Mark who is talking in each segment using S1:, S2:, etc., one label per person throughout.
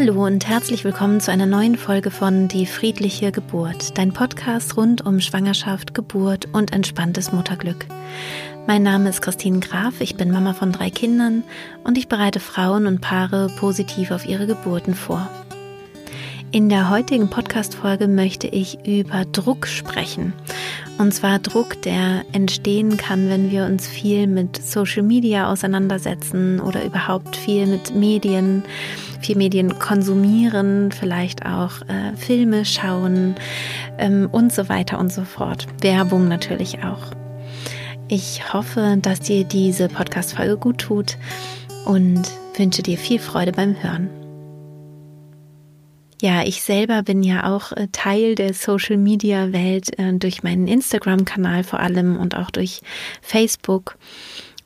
S1: Hallo und herzlich willkommen zu einer neuen Folge von Die friedliche Geburt, dein Podcast rund um Schwangerschaft, Geburt und entspanntes Mutterglück. Mein Name ist Christine Graf, ich bin Mama von drei Kindern und ich bereite Frauen und Paare positiv auf ihre Geburten vor. In der heutigen Podcast-Folge möchte ich über Druck sprechen. Und zwar Druck, der entstehen kann, wenn wir uns viel mit Social Media auseinandersetzen oder überhaupt viel mit Medien viel Medien konsumieren, vielleicht auch äh, Filme schauen ähm, und so weiter und so fort. Werbung natürlich auch. Ich hoffe, dass dir diese Podcast-Folge gut tut und wünsche dir viel Freude beim Hören. Ja, ich selber bin ja auch äh, Teil der Social-Media-Welt äh, durch meinen Instagram-Kanal vor allem und auch durch Facebook.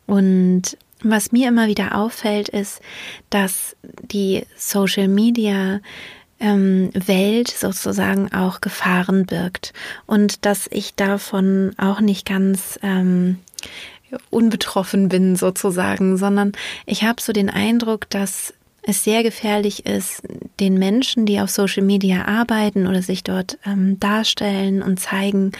S1: Und was mir immer wieder auffällt, ist, dass die Social Media ähm, Welt sozusagen auch Gefahren birgt und dass ich davon auch nicht ganz ähm, unbetroffen bin sozusagen, sondern ich habe so den Eindruck, dass es sehr gefährlich ist, den Menschen, die auf Social Media arbeiten oder sich dort ähm, darstellen und zeigen,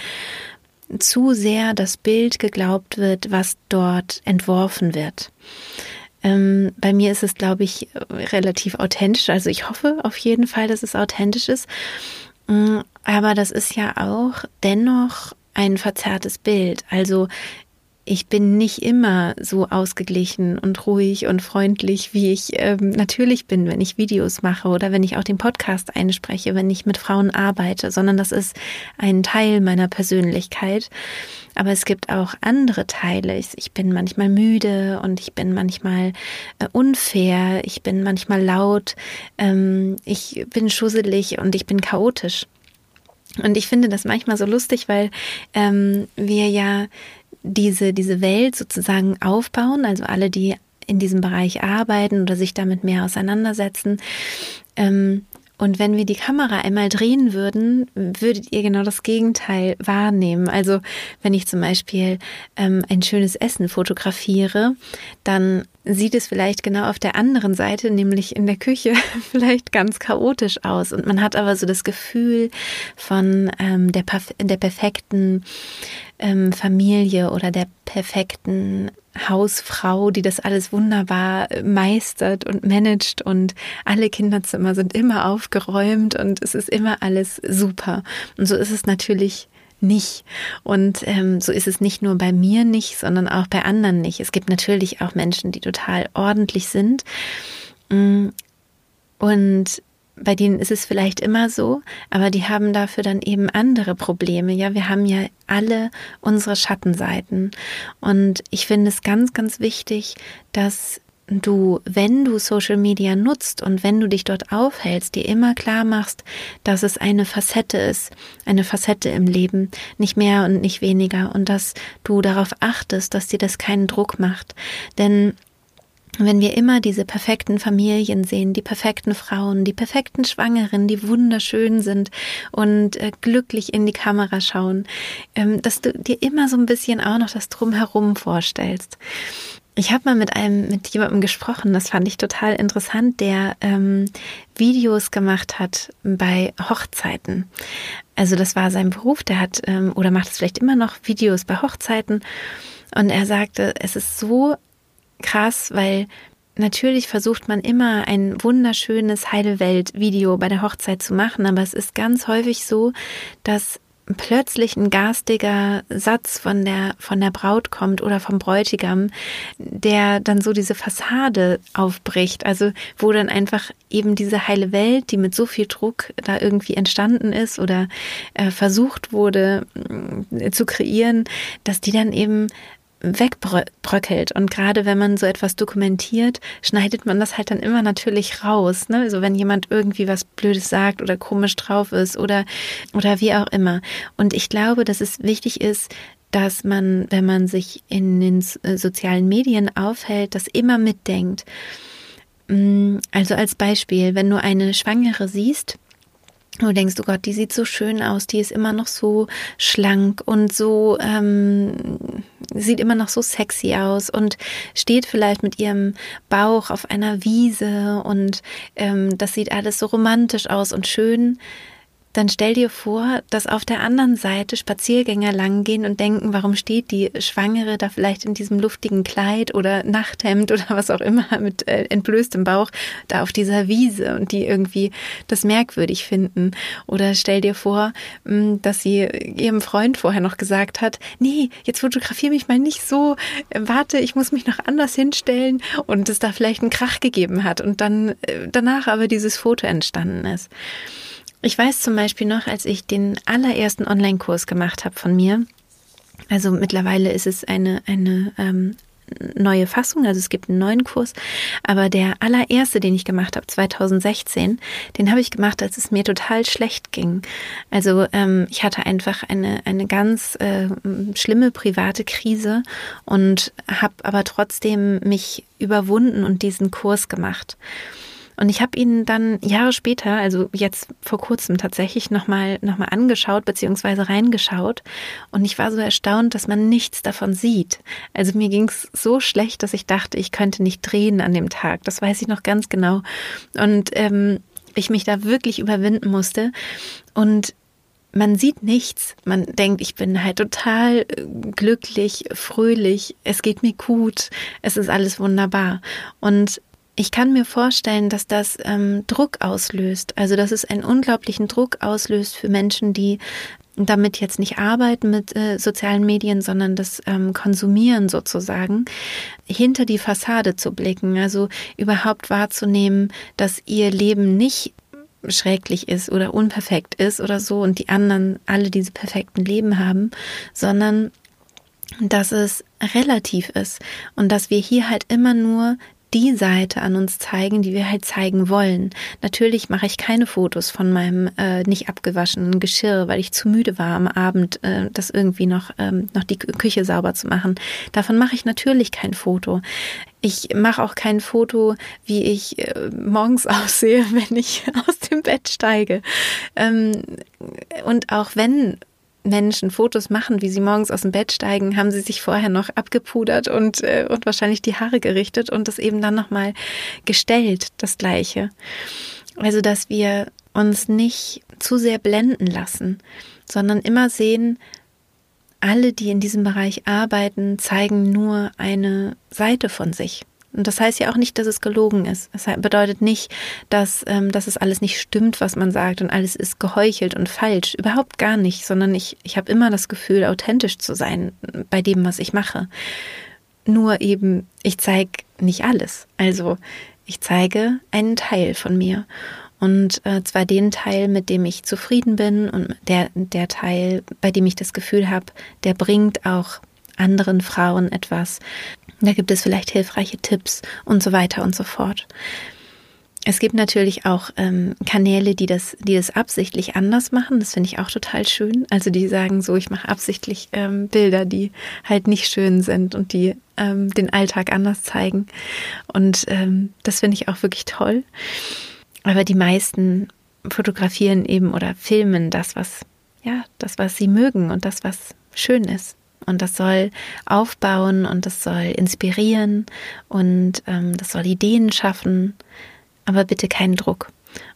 S1: zu sehr das Bild geglaubt wird, was dort entworfen wird. Ähm, bei mir ist es, glaube ich, relativ authentisch. Also ich hoffe auf jeden Fall, dass es authentisch ist. Mm, aber das ist ja auch dennoch ein verzerrtes Bild. Also ich bin nicht immer so ausgeglichen und ruhig und freundlich, wie ich ähm, natürlich bin, wenn ich Videos mache oder wenn ich auch den Podcast einspreche, wenn ich mit Frauen arbeite, sondern das ist ein Teil meiner Persönlichkeit. Aber es gibt auch andere Teile. Ich, bin manchmal müde und ich bin manchmal äh, unfair, ich bin manchmal laut, ähm, ich bin schusselig und ich bin chaotisch. Und ich finde das manchmal so lustig, weil ähm, wir ja diese, diese Welt sozusagen aufbauen, also alle, die in diesem Bereich arbeiten oder sich damit mehr auseinandersetzen. Ähm, und wenn wir die Kamera einmal drehen würden, würdet ihr genau das Gegenteil wahrnehmen. Also wenn ich zum Beispiel ähm, ein schönes Essen fotografiere, dann sieht es vielleicht genau auf der anderen Seite, nämlich in der Küche, vielleicht ganz chaotisch aus. Und man hat aber so das Gefühl von ähm, der, der perfekten ähm, Familie oder der perfekten Hausfrau, die das alles wunderbar meistert und managt und alle Kinderzimmer sind immer aufgeräumt und es ist immer alles super. Und so ist es natürlich nicht. Und ähm, so ist es nicht nur bei mir nicht, sondern auch bei anderen nicht. Es gibt natürlich auch Menschen, die total ordentlich sind. Mm, und bei denen ist es vielleicht immer so, aber die haben dafür dann eben andere Probleme. Ja, wir haben ja alle unsere Schattenseiten. Und ich finde es ganz, ganz wichtig, dass du, wenn du Social Media nutzt und wenn du dich dort aufhältst, dir immer klar machst, dass es eine Facette ist, eine Facette im Leben, nicht mehr und nicht weniger und dass du darauf achtest, dass dir das keinen Druck macht. Denn wenn wir immer diese perfekten Familien sehen, die perfekten Frauen, die perfekten Schwangeren, die wunderschön sind und äh, glücklich in die Kamera schauen, ähm, dass du dir immer so ein bisschen auch noch das Drumherum vorstellst. Ich habe mal mit einem, mit jemandem gesprochen, das fand ich total interessant, der ähm, Videos gemacht hat bei Hochzeiten. Also das war sein Beruf, der hat ähm, oder macht es vielleicht immer noch Videos bei Hochzeiten. Und er sagte, es ist so krass, weil natürlich versucht man immer ein wunderschönes Heile Welt Video bei der Hochzeit zu machen, aber es ist ganz häufig so, dass plötzlich ein garstiger Satz von der von der Braut kommt oder vom Bräutigam, der dann so diese Fassade aufbricht, also wo dann einfach eben diese heile Welt, die mit so viel Druck da irgendwie entstanden ist oder äh, versucht wurde äh, zu kreieren, dass die dann eben wegbröckelt. Und gerade wenn man so etwas dokumentiert, schneidet man das halt dann immer natürlich raus. Ne? Also wenn jemand irgendwie was Blödes sagt oder komisch drauf ist oder, oder wie auch immer. Und ich glaube, dass es wichtig ist, dass man, wenn man sich in den äh, sozialen Medien aufhält, das immer mitdenkt. Mm, also als Beispiel, wenn du eine Schwangere siehst, du denkst, oh Gott, die sieht so schön aus, die ist immer noch so schlank und so, ähm, sieht immer noch so sexy aus und steht vielleicht mit ihrem Bauch auf einer Wiese und ähm, das sieht alles so romantisch aus und schön dann stell dir vor, dass auf der anderen Seite Spaziergänger langgehen und denken, warum steht die Schwangere da vielleicht in diesem luftigen Kleid oder Nachthemd oder was auch immer mit äh, entblößtem Bauch da auf dieser Wiese und die irgendwie das merkwürdig finden. Oder stell dir vor, hm, dass sie ihrem Freund vorher noch gesagt hat, nee, jetzt fotografiere mich mal nicht so, äh, warte, ich muss mich noch anders hinstellen und es da vielleicht einen Krach gegeben hat und dann äh, danach aber dieses Foto entstanden ist. Ich weiß zum Beispiel noch, als ich den allerersten Online-Kurs gemacht habe von mir, also mittlerweile ist es eine, eine ähm, neue Fassung, also es gibt einen neuen Kurs, aber der allererste, den ich gemacht habe, 2016, den habe ich gemacht, als es mir total schlecht ging. Also ähm, ich hatte einfach eine, eine ganz äh, schlimme private Krise und habe aber trotzdem mich überwunden und diesen Kurs gemacht. Und ich habe ihn dann Jahre später, also jetzt vor kurzem tatsächlich nochmal noch mal angeschaut beziehungsweise reingeschaut. Und ich war so erstaunt, dass man nichts davon sieht. Also mir ging es so schlecht, dass ich dachte, ich könnte nicht drehen an dem Tag. Das weiß ich noch ganz genau. Und ähm, ich mich da wirklich überwinden musste. Und man sieht nichts. Man denkt, ich bin halt total äh, glücklich, fröhlich, es geht mir gut, es ist alles wunderbar. Und ich kann mir vorstellen, dass das ähm, Druck auslöst. Also, dass es einen unglaublichen Druck auslöst für Menschen, die damit jetzt nicht arbeiten mit äh, sozialen Medien, sondern das ähm, Konsumieren sozusagen, hinter die Fassade zu blicken. Also überhaupt wahrzunehmen, dass ihr Leben nicht schrecklich ist oder unperfekt ist oder so und die anderen alle diese perfekten Leben haben, sondern dass es relativ ist und dass wir hier halt immer nur die Seite an uns zeigen, die wir halt zeigen wollen. Natürlich mache ich keine Fotos von meinem äh, nicht abgewaschenen Geschirr, weil ich zu müde war am Abend, äh, das irgendwie noch, ähm, noch die Küche sauber zu machen. Davon mache ich natürlich kein Foto. Ich mache auch kein Foto, wie ich äh, morgens aussehe, wenn ich aus dem Bett steige. Ähm, und auch wenn Menschen Fotos machen, wie sie morgens aus dem Bett steigen, haben sie sich vorher noch abgepudert und, äh, und wahrscheinlich die Haare gerichtet und das eben dann nochmal gestellt, das Gleiche. Also, dass wir uns nicht zu sehr blenden lassen, sondern immer sehen, alle, die in diesem Bereich arbeiten, zeigen nur eine Seite von sich. Und das heißt ja auch nicht, dass es gelogen ist. Es bedeutet nicht, dass, ähm, dass es alles nicht stimmt, was man sagt und alles ist geheuchelt und falsch. Überhaupt gar nicht, sondern ich, ich habe immer das Gefühl, authentisch zu sein bei dem, was ich mache. Nur eben, ich zeige nicht alles. Also ich zeige einen Teil von mir. Und äh, zwar den Teil, mit dem ich zufrieden bin und der, der Teil, bei dem ich das Gefühl habe, der bringt auch anderen Frauen etwas. Da gibt es vielleicht hilfreiche Tipps und so weiter und so fort. Es gibt natürlich auch ähm, Kanäle, die das, die das absichtlich anders machen. Das finde ich auch total schön. Also die sagen so, ich mache absichtlich ähm, Bilder, die halt nicht schön sind und die ähm, den Alltag anders zeigen. Und ähm, das finde ich auch wirklich toll. Aber die meisten fotografieren eben oder filmen das, was ja, das, was sie mögen und das, was schön ist. Und das soll aufbauen und das soll inspirieren und ähm, das soll Ideen schaffen, aber bitte keinen Druck.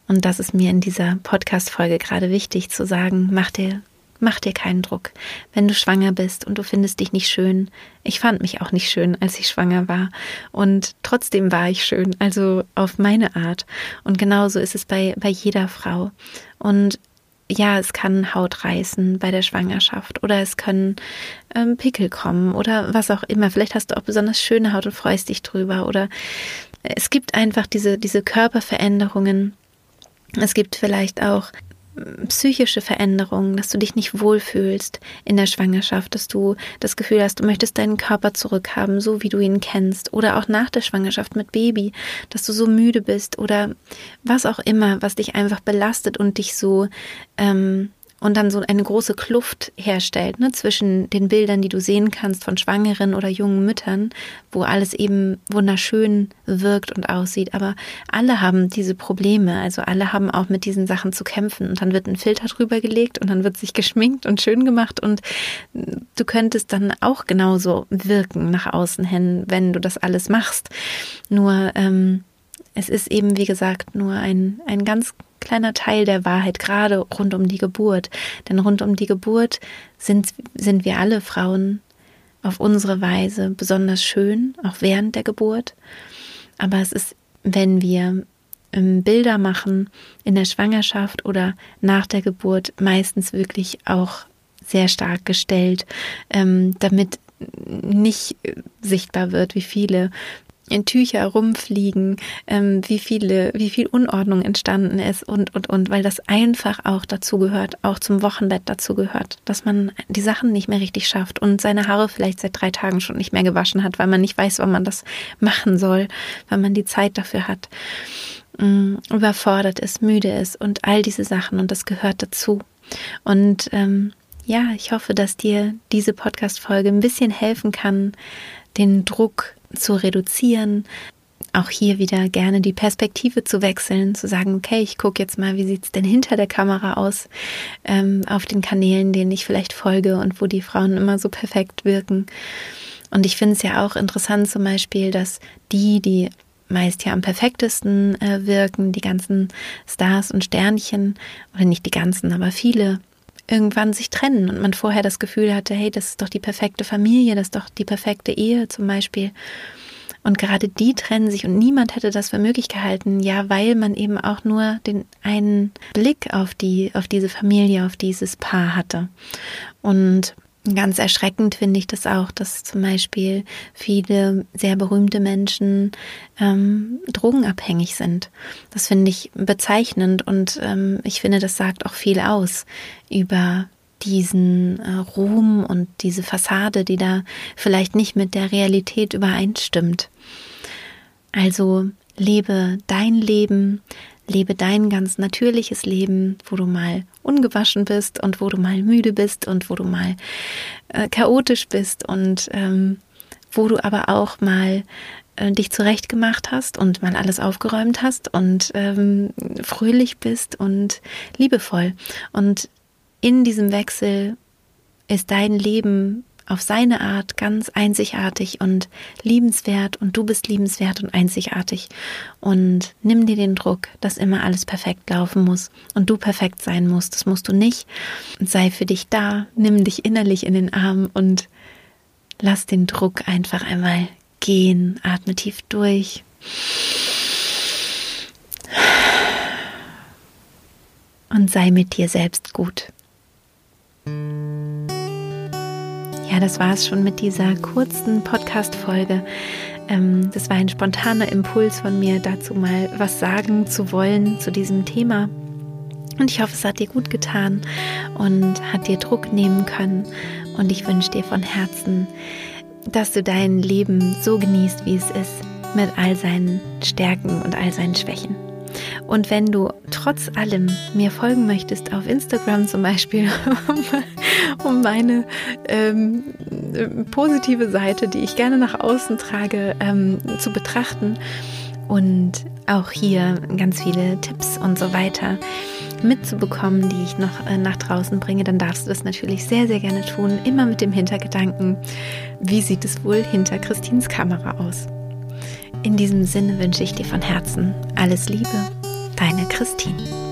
S1: Und das ist mir in dieser Podcast-Folge gerade wichtig zu sagen, mach dir, mach dir keinen Druck. Wenn du schwanger bist und du findest dich nicht schön, ich fand mich auch nicht schön, als ich schwanger war. Und trotzdem war ich schön, also auf meine Art. Und genauso ist es bei, bei jeder Frau. Und ja, es kann Haut reißen bei der Schwangerschaft oder es können ähm, Pickel kommen oder was auch immer. Vielleicht hast du auch besonders schöne Haut und freust dich drüber oder es gibt einfach diese, diese Körperveränderungen. Es gibt vielleicht auch psychische Veränderungen, dass du dich nicht wohlfühlst in der Schwangerschaft, dass du das Gefühl hast, du möchtest deinen Körper zurückhaben, so wie du ihn kennst, oder auch nach der Schwangerschaft mit Baby, dass du so müde bist oder was auch immer, was dich einfach belastet und dich so ähm, und dann so eine große Kluft herstellt ne, zwischen den Bildern, die du sehen kannst von schwangeren oder jungen Müttern, wo alles eben wunderschön wirkt und aussieht. Aber alle haben diese Probleme, also alle haben auch mit diesen Sachen zu kämpfen. Und dann wird ein Filter drüber gelegt und dann wird sich geschminkt und schön gemacht und du könntest dann auch genauso wirken nach außen hin, wenn du das alles machst. Nur ähm, es ist eben, wie gesagt, nur ein, ein ganz kleiner Teil der Wahrheit, gerade rund um die Geburt. Denn rund um die Geburt sind, sind wir alle Frauen auf unsere Weise besonders schön, auch während der Geburt. Aber es ist, wenn wir ähm, Bilder machen in der Schwangerschaft oder nach der Geburt, meistens wirklich auch sehr stark gestellt, ähm, damit nicht sichtbar wird, wie viele Tücher rumfliegen, ähm, wie viele, wie viel Unordnung entstanden ist und, und, und, weil das einfach auch dazu gehört, auch zum Wochenbett dazu gehört, dass man die Sachen nicht mehr richtig schafft und seine Haare vielleicht seit drei Tagen schon nicht mehr gewaschen hat, weil man nicht weiß, wann man das machen soll, weil man die Zeit dafür hat, ähm, überfordert ist, müde ist und all diese Sachen und das gehört dazu. Und ähm, ja, ich hoffe, dass dir diese Podcast-Folge ein bisschen helfen kann, den Druck zu reduzieren. Auch hier wieder gerne die Perspektive zu wechseln, zu sagen, okay, ich gucke jetzt mal, wie sieht es denn hinter der Kamera aus, ähm, auf den Kanälen, denen ich vielleicht folge und wo die Frauen immer so perfekt wirken. Und ich finde es ja auch interessant zum Beispiel, dass die, die meist ja am perfektesten äh, wirken, die ganzen Stars und Sternchen, oder nicht die ganzen, aber viele, irgendwann sich trennen und man vorher das Gefühl hatte, hey, das ist doch die perfekte Familie, das ist doch die perfekte Ehe zum Beispiel. Und gerade die trennen sich und niemand hätte das für möglich gehalten, ja, weil man eben auch nur den einen Blick auf die, auf diese Familie, auf dieses Paar hatte. Und Ganz erschreckend finde ich das auch, dass zum Beispiel viele sehr berühmte Menschen ähm, drogenabhängig sind. Das finde ich bezeichnend und ähm, ich finde, das sagt auch viel aus über diesen äh, Ruhm und diese Fassade, die da vielleicht nicht mit der Realität übereinstimmt. Also lebe dein Leben, lebe dein ganz natürliches Leben, wo du mal ungewaschen bist und wo du mal müde bist und wo du mal äh, chaotisch bist und ähm, wo du aber auch mal äh, dich zurechtgemacht hast und mal alles aufgeräumt hast und ähm, fröhlich bist und liebevoll. Und in diesem Wechsel ist dein Leben auf seine Art ganz einzigartig und liebenswert und du bist liebenswert und einzigartig. Und nimm dir den Druck, dass immer alles perfekt laufen muss und du perfekt sein musst. Das musst du nicht. Sei für dich da, nimm dich innerlich in den Arm und lass den Druck einfach einmal gehen. Atme tief durch. Und sei mit dir selbst gut. Das war es schon mit dieser kurzen Podcast-Folge. Ähm, das war ein spontaner Impuls von mir, dazu mal was sagen zu wollen zu diesem Thema. Und ich hoffe, es hat dir gut getan und hat dir Druck nehmen können. Und ich wünsche dir von Herzen, dass du dein Leben so genießt, wie es ist, mit all seinen Stärken und all seinen Schwächen. Und wenn du trotz allem mir folgen möchtest, auf Instagram zum Beispiel, um meine ähm, positive Seite, die ich gerne nach außen trage, ähm, zu betrachten und auch hier ganz viele Tipps und so weiter mitzubekommen, die ich noch äh, nach draußen bringe, dann darfst du das natürlich sehr, sehr gerne tun. Immer mit dem Hintergedanken, wie sieht es wohl hinter Christins Kamera aus? In diesem Sinne wünsche ich dir von Herzen alles Liebe, deine Christine.